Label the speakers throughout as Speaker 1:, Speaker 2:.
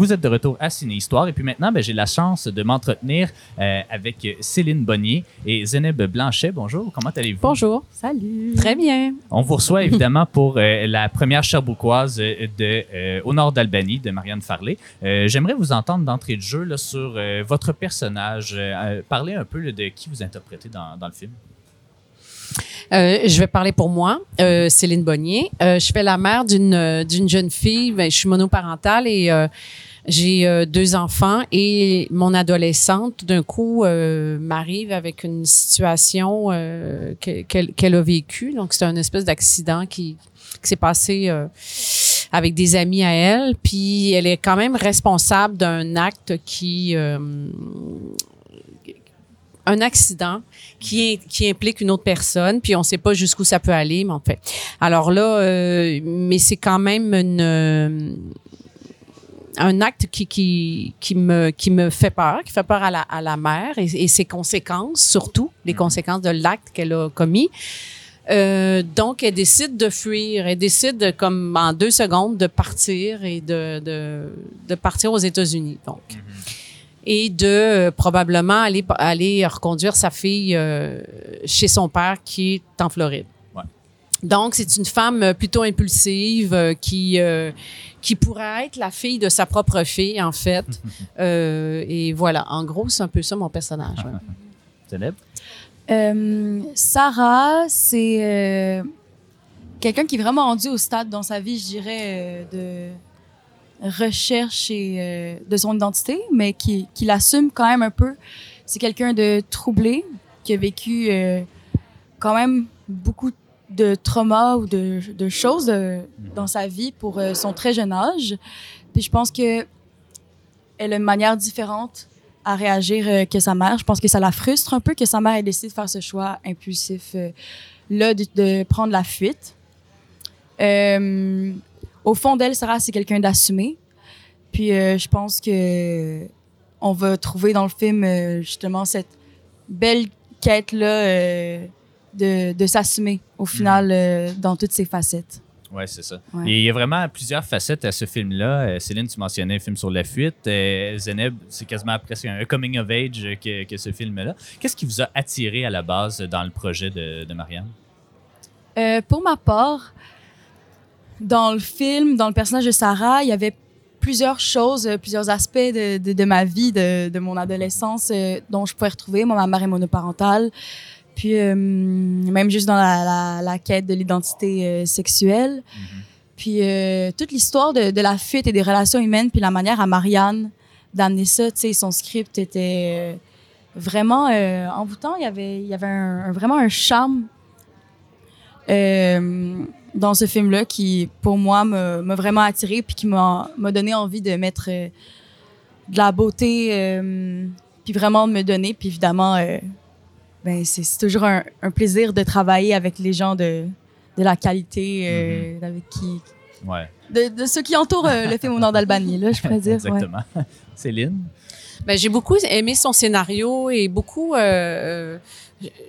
Speaker 1: Vous êtes de retour à Ciné Histoire et puis maintenant, ben, j'ai la chance de m'entretenir euh, avec Céline Bonnier et Zeneb Blanchet. Bonjour, comment allez-vous?
Speaker 2: Bonjour.
Speaker 3: Salut.
Speaker 2: Très bien.
Speaker 1: On vous reçoit évidemment pour euh, la première Cherbouquoise euh, de, euh, au nord d'Albanie de Marianne Farley. Euh, J'aimerais vous entendre d'entrée de jeu là, sur euh, votre personnage. Euh, parler un peu là, de qui vous interprétez dans, dans le film.
Speaker 2: Euh, je vais parler pour moi, euh, Céline Bonnier. Euh, je fais la mère d'une euh, d'une jeune fille. Ben, je suis monoparentale et euh, j'ai euh, deux enfants et mon adolescente, d'un coup, euh, m'arrive avec une situation euh, que- qu'elle a vécue. Donc, c'est un espèce d'accident qui, qui s'est passé euh, avec des amis à elle. Puis, elle est quand même responsable d'un acte qui... euh, un accident qui, qui implique une autre personne, puis on ne sait pas jusqu'où ça peut aller, mais en fait. Alors là, euh, mais c'est quand même une, un acte qui, qui, qui, me, qui me fait peur, qui fait peur à la, à la mère et, et ses conséquences, surtout les conséquences de l'acte qu'elle a commis. Euh, donc, elle décide de fuir. Elle décide, comme en deux secondes, de partir et de, de, de partir aux États-Unis. Donc, et de euh, probablement aller, aller reconduire sa fille euh, chez son père qui est en Floride. Donc, c'est une femme euh, plutôt impulsive euh, qui, euh, qui pourrait être la fille de sa propre fille, en fait. Euh, et voilà, en gros, c'est un peu ça mon personnage. ouais.
Speaker 3: Euh, Sarah, c'est euh, quelqu'un qui est vraiment rendu au stade dans sa vie, je dirais, euh, de recherche et euh, de son identité, mais qui, qui l'assume quand même un peu. C'est quelqu'un de troublé, qui a vécu euh, quand même beaucoup de traumas ou de, de choses euh, dans sa vie pour euh, son très jeune âge. Puis je pense que elle a une manière différente à réagir euh, que sa mère. Je pense que ça la frustre un peu que sa mère ait décidé de faire ce choix impulsif là de, de prendre la fuite. Au fond d'elle, Sarah, c'est quelqu'un d'assumé. Puis je pense que on va trouver dans le film justement cette belle quête là de, de s'assumer au final euh, dans toutes ses facettes.
Speaker 1: Oui, c'est ça.
Speaker 3: Ouais.
Speaker 1: Et il y a vraiment plusieurs facettes à ce film-là. Euh, Céline, tu mentionnais un film sur la fuite. Euh, Zeneb, c'est quasiment presque un coming of age que, que ce film-là. Qu'est-ce qui vous a attiré à la base dans le projet de, de Marianne?
Speaker 3: Euh, pour ma part, dans le film, dans le personnage de Sarah, il y avait plusieurs choses, plusieurs aspects de, de, de ma vie, de, de mon adolescence, euh, dont je pouvais retrouver. Moi, ma mère est monoparentale. Puis, euh, même juste dans la, la, la quête de l'identité euh, sexuelle. Puis, euh, toute l'histoire de, de la fuite et des relations humaines, puis la manière à Marianne d'amener ça, tu sais, son script était vraiment euh, envoûtant. Il y avait, il y avait un, un- vraiment un charme euh, dans ce film-là qui, pour moi, m'a vraiment attiré puis qui m'a m'a donné envie de mettre euh, de la beauté puis vraiment de me donner. Puis évidemment, ben, c'est toujours un, un plaisir de travailler avec les gens de, de la qualité, euh, avec qui,
Speaker 1: Ouais,
Speaker 3: de, de ceux qui entourent euh, le film au nord d'Albanie, là, je pourrais dire. ouais.
Speaker 1: exactement. Céline?
Speaker 2: Ben, j'ai beaucoup aimé son scénario et beaucoup. euh,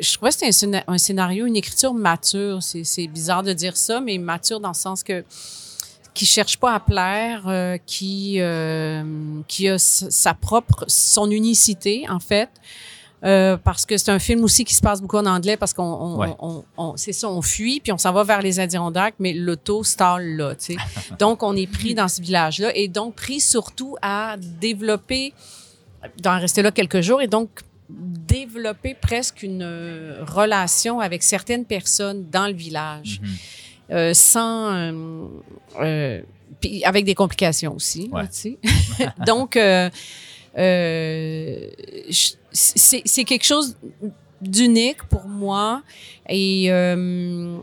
Speaker 2: je- trouvais que c'était un, scéna- un scénario, une écriture mature. C'est c'est bizarre de dire ça, mais mature dans le sens que qui cherche pas à plaire, euh, qui euh, qui a sa propre son unicité en fait. Euh, parce que c'est un film aussi qui se passe beaucoup en anglais parce qu'on on,
Speaker 1: Ouais.
Speaker 2: on- on- c'est ça on fuit puis on s'en va vers les Adirondacks mais l'auto stalle là tu sais donc on est pris dans ce village là et donc pris surtout à développer d'en rester là quelques jours et donc développer presque une euh, relation avec certaines personnes dans le village
Speaker 1: Mhm.
Speaker 2: euh, sans euh, euh, puis avec des complications aussi
Speaker 1: Ouais.
Speaker 2: tu sais. donc euh, euh, je- c'est quelque chose d'unique pour moi. Et euh,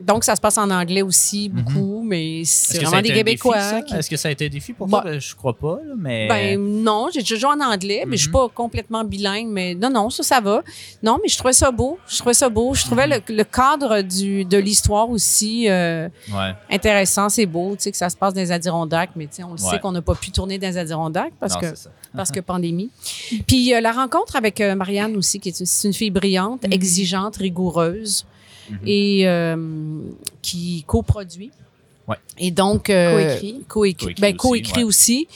Speaker 2: donc ça se passe en anglais aussi beaucoup mais c'est vraiment des québécois qui-
Speaker 1: Est-ce que ça a été un défi pour
Speaker 2: Bah,
Speaker 1: toi? Ben, Je crois pas, là, mais...
Speaker 2: ben non, j'ai déjà joué en anglais, mais je suis
Speaker 1: Mhm.
Speaker 2: pas complètement bilingue, mais non, non, ça, ça va. Non, mais je trouvais ça beau. Je trouvais ça beau. Je trouvais le, le cadre du, de l'histoire aussi euh,
Speaker 1: ouais.
Speaker 2: intéressant. C'est beau, tu sais, que ça se passe dans les Adirondacks, mais tu sais, on le
Speaker 1: Ouais.
Speaker 2: sait qu'on n'a pas pu tourner dans les Adirondacks parce
Speaker 1: Non,
Speaker 2: que parce pandémie. Puis euh, la rencontre avec euh, Marianne aussi, qui est une, fille brillante,
Speaker 3: Mhm.
Speaker 2: exigeante, rigoureuse
Speaker 1: Mhm.
Speaker 2: et euh, qui coproduit.
Speaker 1: Ouais.
Speaker 2: Et donc euh,
Speaker 3: Coécrit.
Speaker 2: coécrit,
Speaker 1: Coécrit
Speaker 2: ben,
Speaker 1: aussi,
Speaker 2: coécrit
Speaker 1: ouais.
Speaker 2: aussi.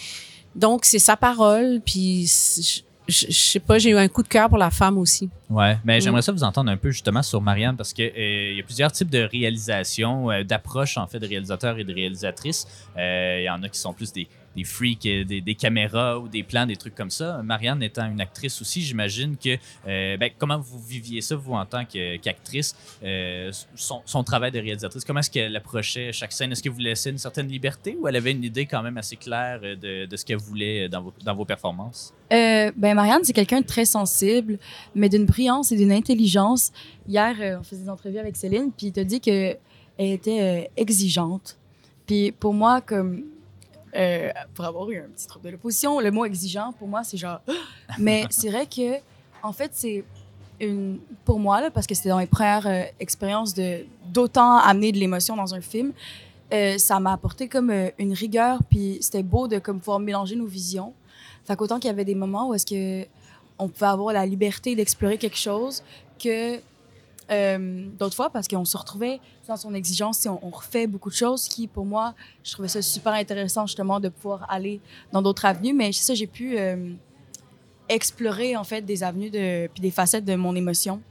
Speaker 2: Donc, c'est sa parole, puis je je je sais pas, j'ai eu un coup de cœur pour la femme aussi.
Speaker 1: Ouais, mais
Speaker 2: Mm.
Speaker 1: j'aimerais ça vous entendre un peu justement sur Marianne parce que euh, il y a plusieurs types de réalisation, euh, d'approche en fait de réalisateurs et de réalisatrices. Euh, Il y en a qui sont plus des, des freaks, euh, des, caméras ou des plans, des trucs comme ça. Marianne étant une actrice aussi, j'imagine que euh, ben, comment vous viviez ça vous en tant qu'actrice, euh, son, travail de réalisatrice? Comment est-ce qu'elle approchait chaque scène? Est-ce que vous laissez une certaine liberté ou elle avait une idée quand même assez claire de, ce qu'elle voulait dans vos, performances?
Speaker 3: Ben Marianne, c'est quelqu'un de très sensible, mais d'une brillance et d'une intelligence. Hier, on faisait des entrevues avec Céline, puis il t'a dit que elle était exigeante. Puis pour moi, comme euh, pour avoir eu un petit trouble de l'opposition, le mot exigeant pour moi c'est genre. mais c'est vrai que en fait c'est une pour moi là parce que c'était dans mes premières euh, expériences de d'autant amener de l'émotion dans un film. euh, ça m'a apporté comme une rigueur, puis c'était beau de comme pouvoir mélanger nos visions. Fait qu'autant qu'il y avait des moments où est-ce que on pouvait avoir la liberté d'explorer quelque chose que euh, d'autres fois parce qu'on se retrouvait dans son exigence, on, on refait beaucoup de choses qui pour moi je trouvais ça super intéressant justement de pouvoir aller dans d'autres avenues mais c'est ça j'ai pu euh, explorer en fait des avenues de puis des facettes de mon émotion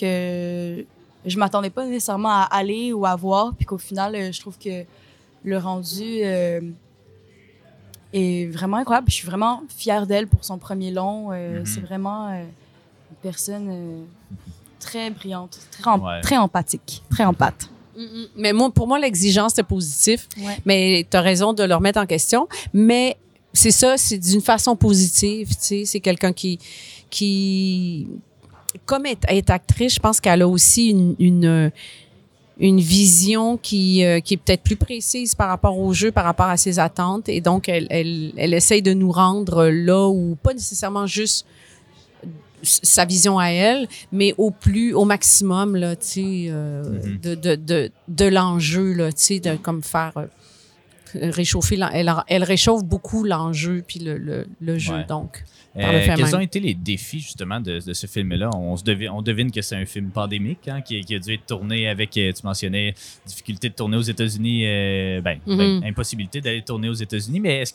Speaker 3: que je m'attendais pas nécessairement à aller ou à voir puis qu'au final euh, je trouve que le rendu euh, est vraiment incroyable. Je suis vraiment fière d'elle pour son premier long.
Speaker 1: Mhm.
Speaker 3: C'est vraiment une personne très brillante, très,
Speaker 1: Ouais.
Speaker 3: très empathique, très empathe.
Speaker 2: Mm, mm. Mais moi, pour moi, l'exigence, c'est positif.
Speaker 3: Ouais.
Speaker 2: Mais tu as raison de le remettre en question. Mais c'est ça, c'est d'une façon positive. Tu sais, c'est quelqu'un qui, qui, comme est, est actrice, je pense qu'elle a aussi une, une, une vision qui, euh, qui est peut-être plus précise par rapport au jeu, par rapport à ses attentes. Et donc, elle, elle, elle essaye de nous rendre là où, pas nécessairement juste sa vision à elle, mais au plus, au maximum, là, tu sais, euh,
Speaker 1: Mhm.
Speaker 2: de, de, de, de l'enjeu, là, tu sais, de comme faire euh, réchauffer, elle, elle réchauffe beaucoup l'enjeu puis le, le, le jeu,
Speaker 1: Ouais.
Speaker 2: donc.
Speaker 1: Euh, quels
Speaker 2: même.
Speaker 1: ont été les défis justement de, de ce film-là? On, se devine, on devine que c'est un film pandémique hein, qui, qui a dû être tourné avec, tu mentionnais, difficulté de tourner aux États-Unis, euh, ben, ben,
Speaker 2: Mhm.
Speaker 1: impossibilité d'aller tourner aux États-Unis, mais est-ce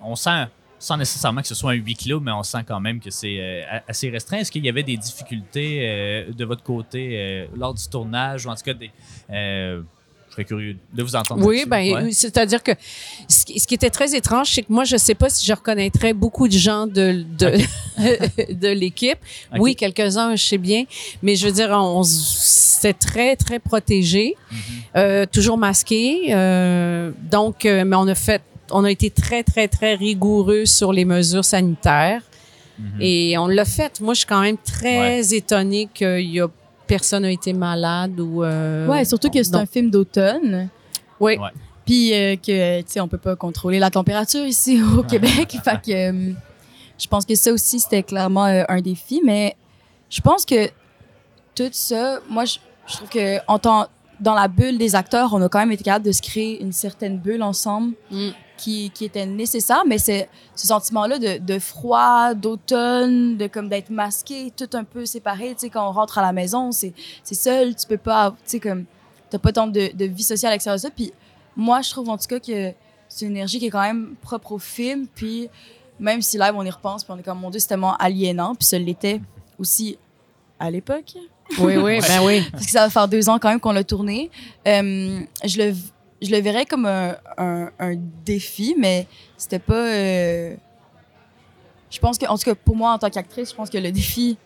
Speaker 1: qu'on sent, sans nécessairement que ce soit un huis clos, mais on sent quand même que c'est euh, assez restreint. Est-ce qu'il y avait des difficultés euh, de votre côté euh, lors du tournage ou en tout cas des... je serais curieux de vous entendre.
Speaker 2: Oui, ben,
Speaker 1: Ouais.
Speaker 2: c'est-à-dire que ce qui, ce qui était très étrange, c'est que moi, je sais pas si je reconnaîtrais beaucoup de gens de, de, de l'équipe. Oui, quelques-uns, je sais bien, mais je veux dire, on, c'était très, très protégé,
Speaker 1: Mhm.
Speaker 2: toujours masqué. donc, mais on a fait, on a été très, très, très rigoureux sur les mesures sanitaires.
Speaker 1: Mhm.
Speaker 2: Et on l'a fait. Moi, je suis quand même très étonnée qu'il y a personne n'a été malade ou. euh,
Speaker 3: Ouais, surtout que c'est
Speaker 2: non.
Speaker 3: un film d'automne.
Speaker 2: Oui.
Speaker 1: Ouais.
Speaker 3: Puis euh, que, tu sais, on peut pas contrôler la température ici au Québec. fait que euh, je pense que ça aussi, c'était clairement euh, un défi. Mais je pense que tout ça, moi, je, je trouve que en tant, dans la bulle des acteurs, on a quand même été capable de se créer une certaine bulle ensemble
Speaker 2: Mm.
Speaker 3: Qui, qui était nécessaire. Mais c'est ce sentiment-là de, de froid, d'automne, de comme d'être masqué, tout un peu séparé. Tu sais, quand on rentre à la maison, c'est seul, tu peux pas, tu sais, comme, t'as pas tant de, de vie sociale à l'extérieur de ça. Puis moi, je trouve en tout cas que c'est une énergie qui est quand même propre au film. Puis même si live, on y repense, puis on est comme, mon Dieu, c'est tellement aliénant. Puis ça l'était aussi à l'époque.
Speaker 2: Oui, oui, ben oui.
Speaker 3: Parce que ça va faire deux ans quand même qu'on l'a tourné. Euh, je, le, je le verrais comme un, un, un défi, mais c'était pas. euh, je pense que, en tout cas, pour moi, en tant qu'actrice, je pense que le défi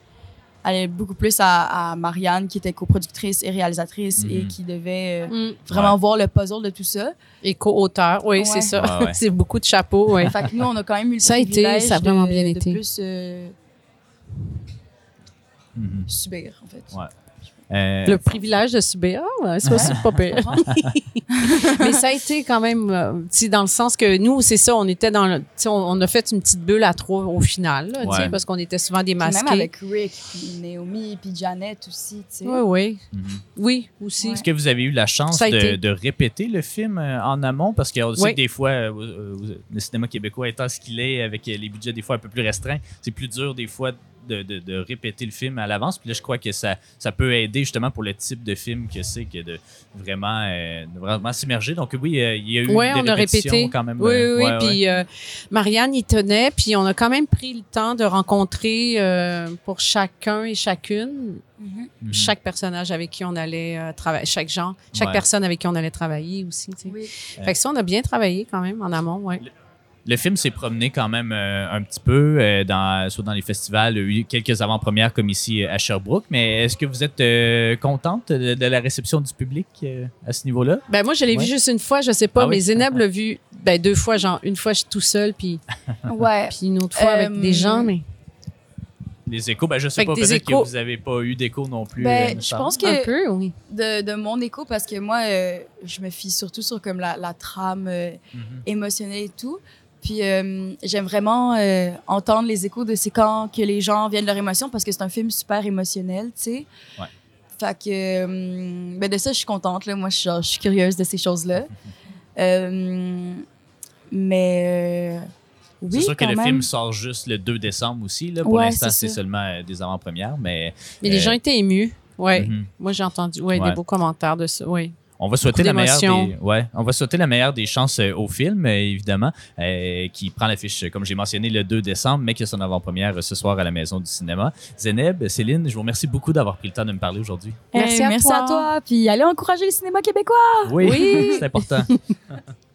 Speaker 3: allait beaucoup plus à, à Marianne, qui était coproductrice et réalisatrice et
Speaker 1: Mhm.
Speaker 3: qui devait euh,
Speaker 2: Mm.
Speaker 3: vraiment voir le puzzle de tout ça.
Speaker 2: Et co-auteur, oui,
Speaker 3: Ouais.
Speaker 2: c'est ça.
Speaker 1: Ouais, ouais.
Speaker 2: c'est beaucoup de chapeaux, oui.
Speaker 3: Fait que nous, on a quand même eu le
Speaker 2: Ça a été, ça a vraiment
Speaker 3: de-
Speaker 2: bien
Speaker 3: de
Speaker 2: été.
Speaker 3: plus euh,
Speaker 1: Mhm.
Speaker 3: subir, en fait.
Speaker 1: Ouais. Euh,
Speaker 2: Le privilège de subir, ah, ouais, c'est pas, c'est pas pire. Mais ça a été quand même, euh, dans le sens que nous, c'est ça, on était dans le, on, on a fait une petite bulle à trois au final, là,
Speaker 1: Ouais.
Speaker 2: parce qu'on était souvent démasqués.
Speaker 3: même avec Rick, puis Naomi, puis Janet aussi.
Speaker 2: Oui, oui.
Speaker 1: mhm.
Speaker 2: Oui, aussi.
Speaker 3: Ouais.
Speaker 1: Est-ce que vous avez eu la chance de, répéter le film euh, en amont? Parce qu'on sait
Speaker 2: Oui.
Speaker 1: que des fois, euh, euh, le cinéma québécois étant ce qu'il est, avec les budgets des fois un peu plus restreints, c'est plus dur des fois de, de- de répéter le film à l'avance. Puis là, je crois que ça, ça peut aider justement pour le type de film que c'est, que de vraiment, euh, de vraiment s'immerger. Donc oui, euh, il y a eu
Speaker 2: Ouais,
Speaker 1: des
Speaker 2: on a
Speaker 1: répétitions
Speaker 2: répété.
Speaker 1: quand même.
Speaker 2: Oui,
Speaker 1: euh,
Speaker 2: oui, oui.
Speaker 1: ouais.
Speaker 2: Puis euh, Marianne y tenait, puis on a quand même pris le temps de rencontrer euh, pour chacun et chacune
Speaker 3: Mhm.
Speaker 1: Mhm.
Speaker 2: chaque personnage avec qui on allait euh, travailler, chaque genre, chaque
Speaker 1: Ouais.
Speaker 2: personne avec qui on allait travailler aussi. tu sais.
Speaker 3: Oui.
Speaker 2: Fait que ça, on a bien travaillé quand même en amont, ouais.
Speaker 1: Le film s'est promené quand même euh, un petit peu, euh, dans, soit dans les festivals, il y a eu quelques avant-premières comme ici euh, à Sherbrooke, mais est-ce que vous êtes euh, contente de, de la réception du public euh, à ce niveau-là?
Speaker 2: Ben moi, je l'ai
Speaker 1: Ouais.
Speaker 2: vu juste une fois, je sais pas,
Speaker 1: Ah oui?
Speaker 2: mais Zénab l'a vu ben, deux fois, genre une fois je suis tout seul, puis,
Speaker 3: Ouais.
Speaker 2: puis une autre fois avec
Speaker 3: Euh,
Speaker 2: des gens, mais
Speaker 1: Les échos, ben je sais
Speaker 2: Fait
Speaker 1: pas, peut-être
Speaker 2: échos-
Speaker 1: que vous n'avez pas eu d'écho non plus.
Speaker 3: Ben,
Speaker 1: euh,
Speaker 3: je pense que
Speaker 2: un peu, oui.
Speaker 3: de, de mon écho, parce que moi, euh, je me fie surtout sur comme la, la trame euh,
Speaker 1: Mhm.
Speaker 3: émotionnelle et tout. Puis euh, j'aime vraiment euh, entendre les échos de c'est quand que les gens viennent leur émotion parce que c'est un film super émotionnel, tu sais.
Speaker 1: Ouais.
Speaker 3: Fait que euh, ben de ça, je suis contente. Là. Moi, je suis, genre, je suis curieuse de ces choses-là. Euh, mais euh, oui,
Speaker 1: c'est sûr que le
Speaker 3: même.
Speaker 1: film sort juste le 2 décembre aussi. Là. Pour
Speaker 3: Ouais,
Speaker 1: l'instant,
Speaker 3: c'est
Speaker 1: seulement des avant-premières, mais
Speaker 2: Mais les gens étaient émus, ouais.
Speaker 1: mhm.
Speaker 2: Moi, j'ai entendu ouais,
Speaker 1: Ouais.
Speaker 2: des beaux commentaires de ça, oui.
Speaker 1: On va souhaiter la meilleure des, ouais, on va souhaiter la meilleure des chances euh, au film, euh, évidemment, euh, qui prend l'affiche, comme j'ai mentionné, le 2 décembre, mais qui a son avant-première euh, ce soir à la Maison du Cinéma. Zéneb, Céline, je vous remercie beaucoup d'avoir pris le temps de me parler aujourd'hui.
Speaker 3: Eh,
Speaker 2: Merci à
Speaker 3: merci
Speaker 2: toi.
Speaker 3: à toi. Puis allez encourager le cinéma québécois.
Speaker 1: Oui,
Speaker 2: Oui.
Speaker 1: c'est important.